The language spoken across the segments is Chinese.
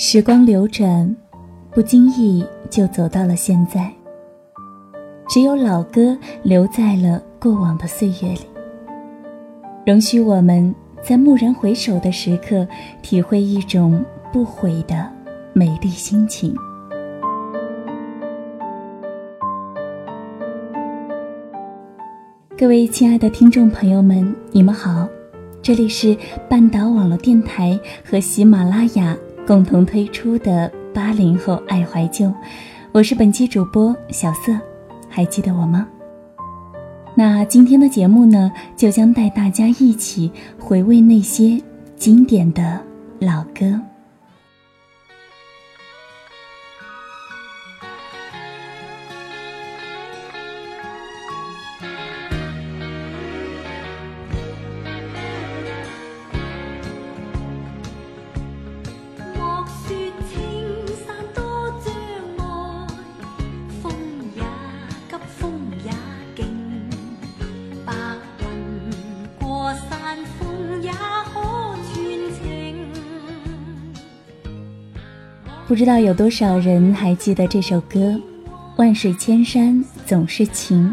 时光流转，不经意就走到了现在。只有老歌留在了过往的岁月里，容许我们在蓦然回首的时刻，体会一种不悔的美丽心情。各位亲爱的听众朋友们，你们好，这里是半岛网络电台和喜马拉雅共同推出的八零后爱怀旧，我是本期主播小色。还记得我吗？那今天的节目呢，就将带大家一起回味那些经典的老歌。不知道有多少人还记得这首歌，《万水千山总是情》。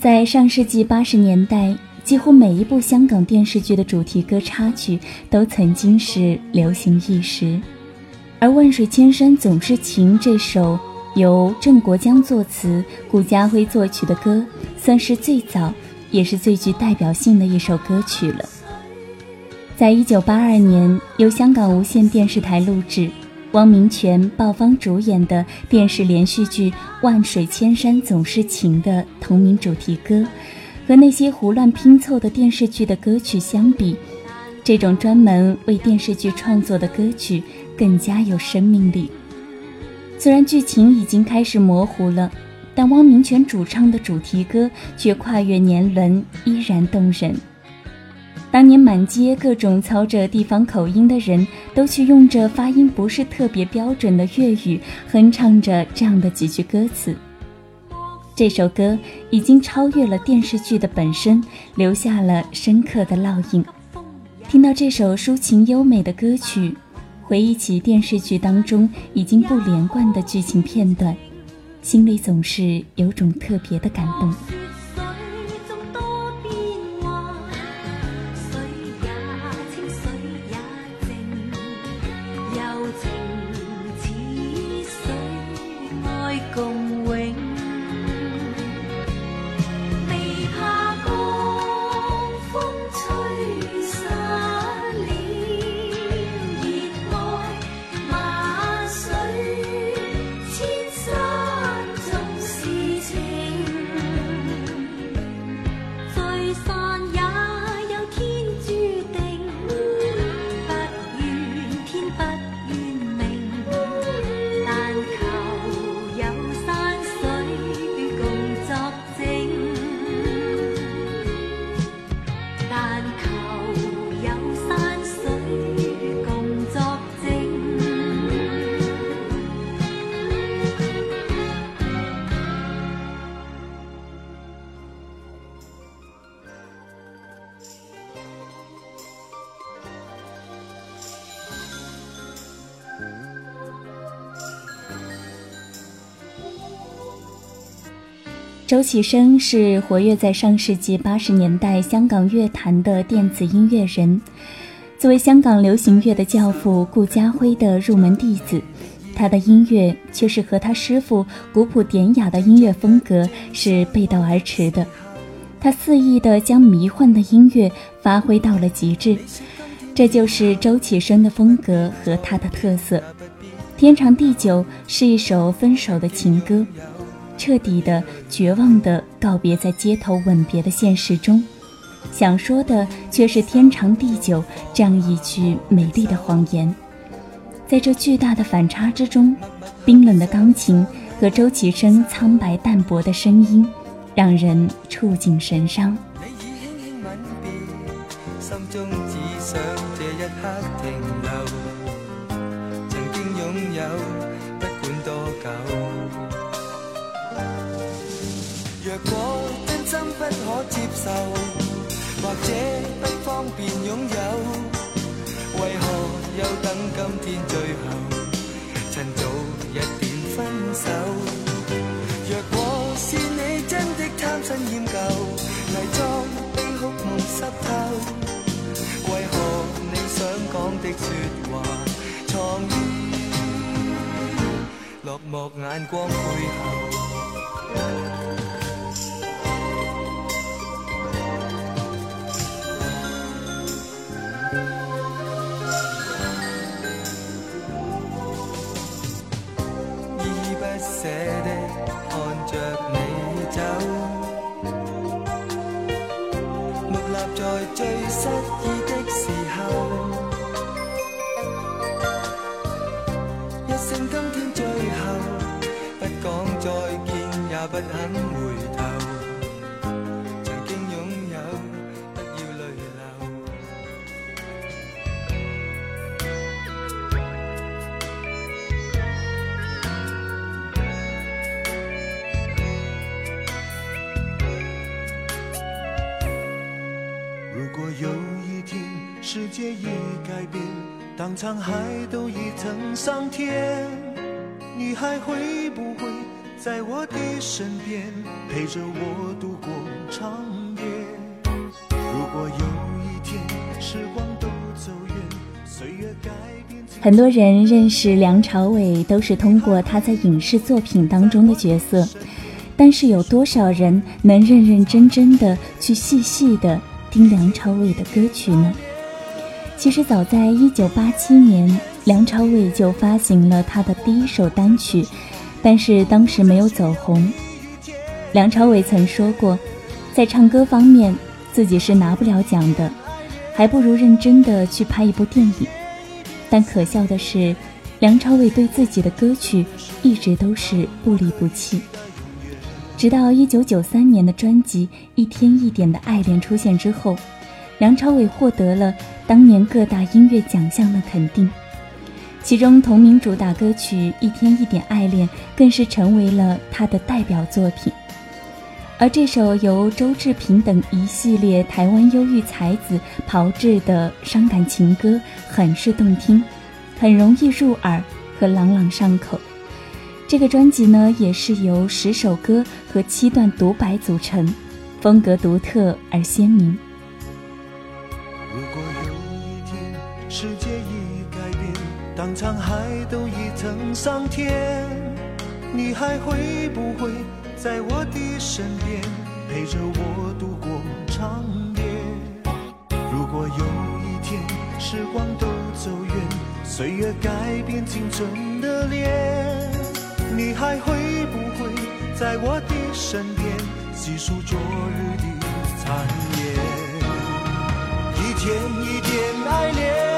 在上世纪八十年代，几乎每一部香港电视剧的主题歌插曲都曾经是流行一时。而《万水千山总是情》这首由郑国江作词、顾嘉辉作曲的歌，算是最早也是最具代表性的一首歌曲了。在一九八二年，由香港无线电视台录制。汪明荃、鲍方主演的电视连续剧《万水千山总是情》的同名主题歌，和那些胡乱拼凑的电视剧的歌曲相比，这种专门为电视剧创作的歌曲更加有生命力。虽然剧情已经开始模糊了，但汪明荃主唱的主题歌却跨越年轮，依然动人。当年满街各种操着地方口音的人，都去用着发音不是特别标准的粤语哼唱着这样的几句歌词。这首歌已经超越了电视剧的本身，留下了深刻的烙印。听到这首抒情优美的歌曲，回忆起电视剧当中已经不连贯的剧情片段，心里总是有种特别的感动。周启生是活跃在上世纪八十年代香港乐坛的电子音乐人，作为香港流行乐的教父顾嘉辉的入门弟子，他的音乐却是和他师傅古朴典雅的音乐风格是背道而驰的。他肆意地将迷幻的音乐发挥到了极致，这就是周启生的风格和他的特色。天长地久是一首分手的情歌。彻底的、绝望的告别在街头吻别的现实中，想说的却是天长地久这样一句美丽的谎言。在这巨大的反差之中，冰冷的钢琴和周启生苍白淡薄的声音，让人触景神伤。便拥有，为何又等今天最后，趁早一点分手？若果是你真的贪新厌旧，伪装悲哭梦湿透，为何你想讲的说话，藏于落寞眼光背后？界已改变，当沧海都已成桑田，你还会不会在我的身边，陪着我度过长夜？如果有一天时光都走远，岁月改变。很多人认识梁朝伟都是通过他在影视作品当中的角色，但是有多少人能认认真真的去细细的听梁朝伟的歌曲呢？其实早在一九八七年，梁朝伟就发行了他的第一首单曲，但是当时没有走红。梁朝伟曾说过，在唱歌方面自己是拿不了奖的，还不如认真的去拍一部电影。但可笑的是，梁朝伟对自己的歌曲一直都是不离不弃。直到一九九三年的专辑《一天一点的爱恋》出现之后。梁朝伟获得了当年各大音乐奖项的肯定，其中同名主打歌曲《一天一点爱恋》更是成为了他的代表作品。而这首由周志平等一系列台湾忧郁才子炮制的伤感情歌，很是动听，很容易入耳和朗朗上口。这个专辑呢，也是由十首歌和七段独白组成，风格独特而鲜明。当沧海都已成桑田，你还会不会在我的身边，陪着我度过长夜？如果有一天时光都走远，岁月改变青春的脸，你还会不会在我的身边，细数昨日的残烟？一天一点爱恋。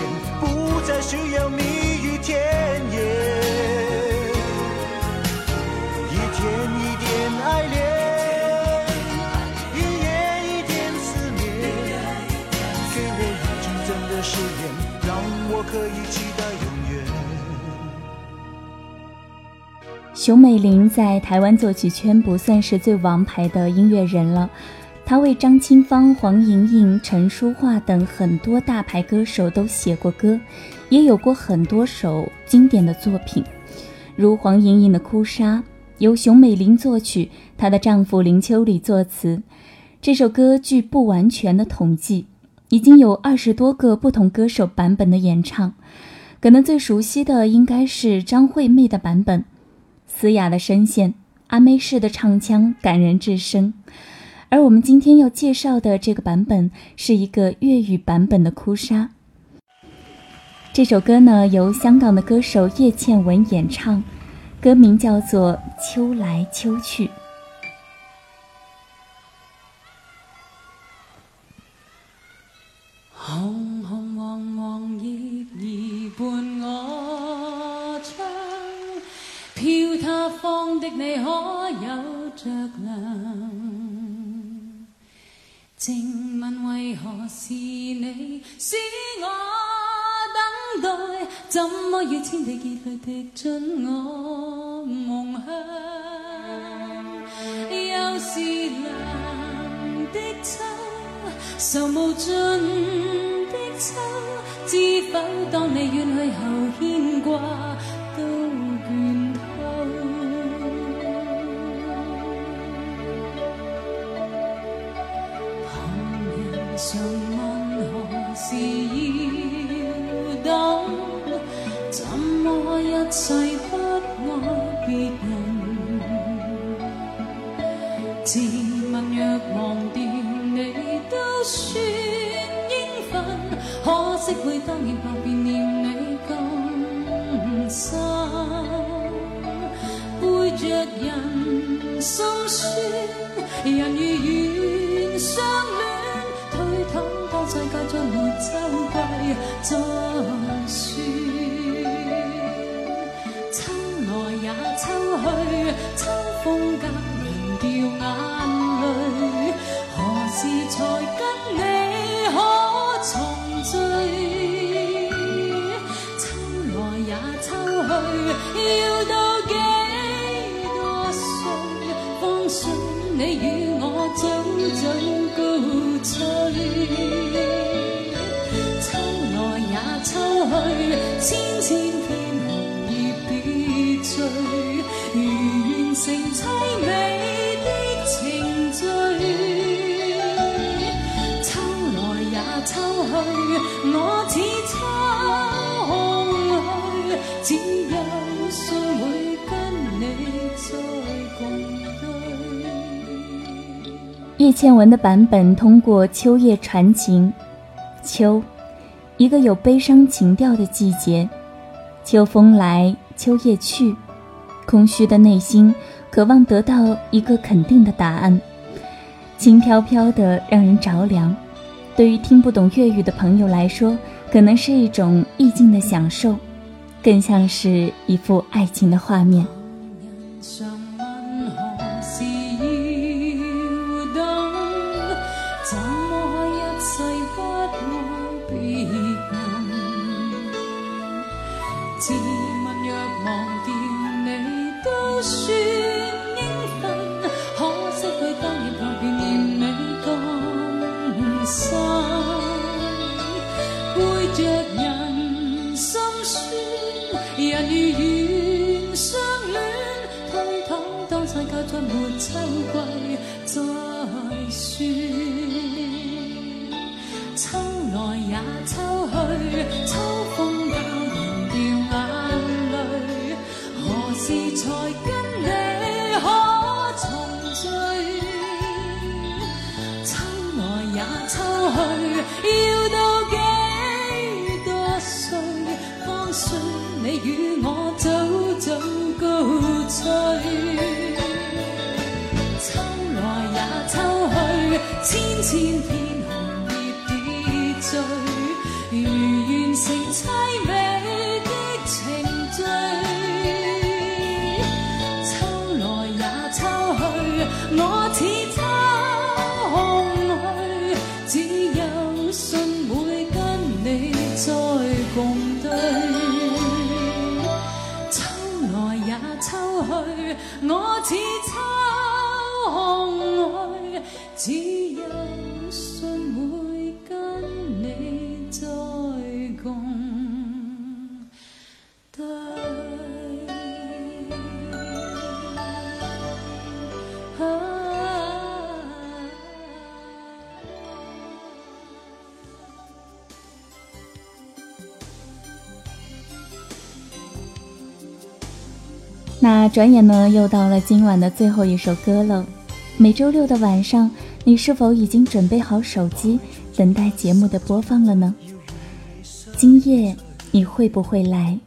再需要蜜语甜言，一天一点爱恋，一夜一点思念。给我一句真的誓言，让我可以期待永远。熊美玲在台湾作曲圈不算是最王牌的音乐人了。他为张清芳、黄莹莹、陈淑桦等很多大牌歌手都写过歌，也有过很多首经典的作品，如黄莹莹的《哭砂》，由熊美玲作曲，她的丈夫林秋离作词。这首歌据不完全的统计，已经有二十多个不同歌手版本的演唱。可能最熟悉的应该是张惠妹的版本，嘶哑的声线，阿妹式的唱腔，感人至深。而我们今天要介绍的这个版本是一个粤语版本的《哭砂》。这首歌呢，由香港的歌手叶倩文演唱，歌名叫做《秋来秋去》。红红黄黄叶儿伴我唱，飘他方的你可有着凉？静问为何是你使我待？怎么要千滴热泪滴进我梦乡？又是凉的秋，愁无尽的秋，知否当你远去后牵挂？一世不爱别人？自问若忘掉你都算应份，可惜会当然百遍念你更深，背着人心酸，人如远相恋。世界再没秋季再算，秋风教人掉眼泪，何时才跟你可重聚？秋来也秋去，要到几多岁，方信你与我早早告吹？秋来也秋去千千片红叶别醉，如完成凄美的程序。秋来也秋去，我似秋空虚，只有信会跟你再共对。叶倩文的版本通过秋叶传情，秋。一个有悲伤情调的季节，秋风来，秋叶去，空虚的内心渴望得到一个肯定的答案，轻飘飘的让人着凉。对于听不懂粤语的朋友来说，可能是一种意境的享受，更像是一幅爱情的画面。才跟你可重聚秋来也秋去要到几多岁方信你与我早早告吹秋来也秋去千千片那转眼呢，又到了今晚的最后一首歌了。每周六的晚上，你是否已经准备好手机，等待节目的播放了呢？今夜你会不会来？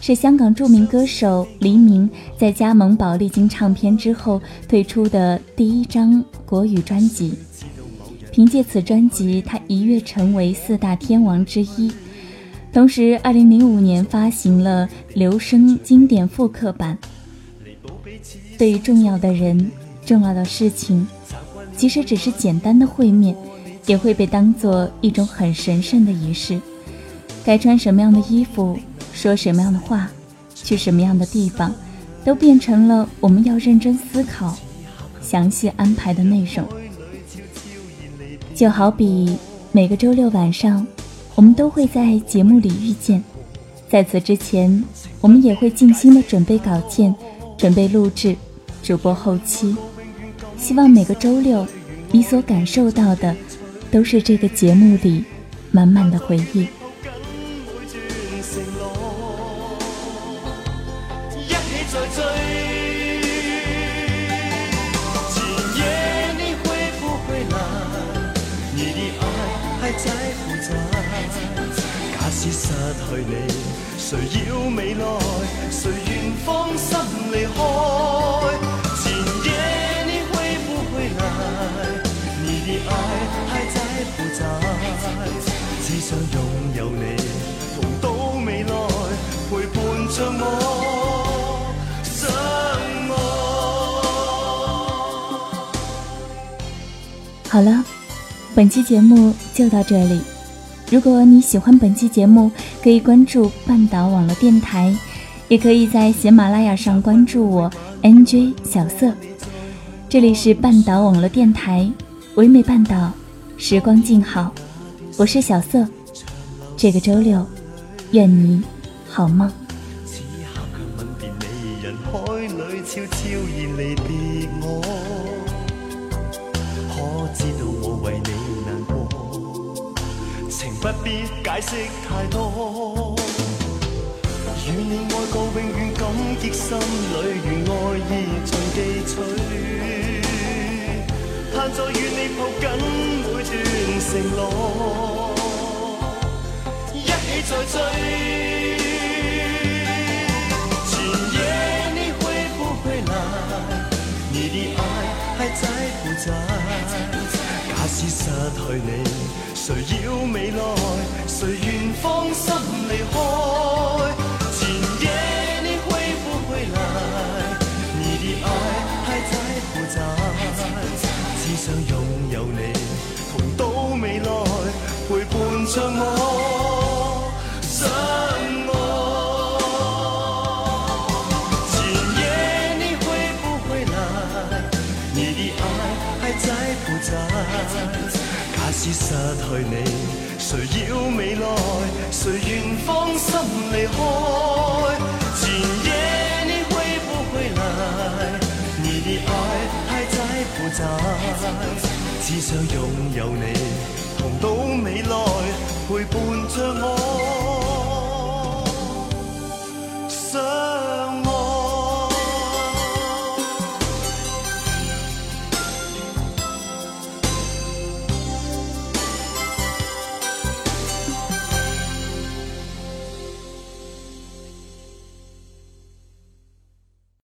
是香港著名歌手黎明在加盟宝丽金唱片之后推出的第一张国语专辑。凭借此专辑，他一跃成为四大天王之一。同时，二零零五年发行了留声经典复刻版。对于重要的人、重要的事情，即使只是简单的会面，也会被当做一种很神圣的仪式。该穿什么样的衣服，说什么样的话，去什么样的地方，都变成了我们要认真思考、详细安排的内容。就好比每个周六晚上。我们都会在节目里遇见，在此之前，我们也会尽心的准备稿件，准备录制，主播后期。希望每个周六，你所感受到的，都是这个节目里满满的回忆。失去你，谁要未来？谁愿放心离开？今夜你会不会来？你的爱还在不在？只想拥有你，同到未来，陪伴着我，相爱。好了，本期节目就到这里。如果你喜欢本期节目，可以关注半岛网络电台，也可以在喜马拉雅上关注我 NJ 小色。这里是半岛网络电台，唯美半岛，时光静好，我是小色。这个周六，愿你好梦。不必解释太多，与你爱过永远感激，心里愿爱意尽记取。盼再与你抱紧每段承诺，一起再追。今夜你会不会来？你的爱还在？已失去你。谁要未来？谁愿放心离开？前夜你会不会来？你的爱还在不在？只想拥有你，同到未来，陪伴着我，只失去你，谁要未来？谁愿放心离开？前夜你会不会来？你的爱还在不在？只想拥有你，同到未来，陪伴着我。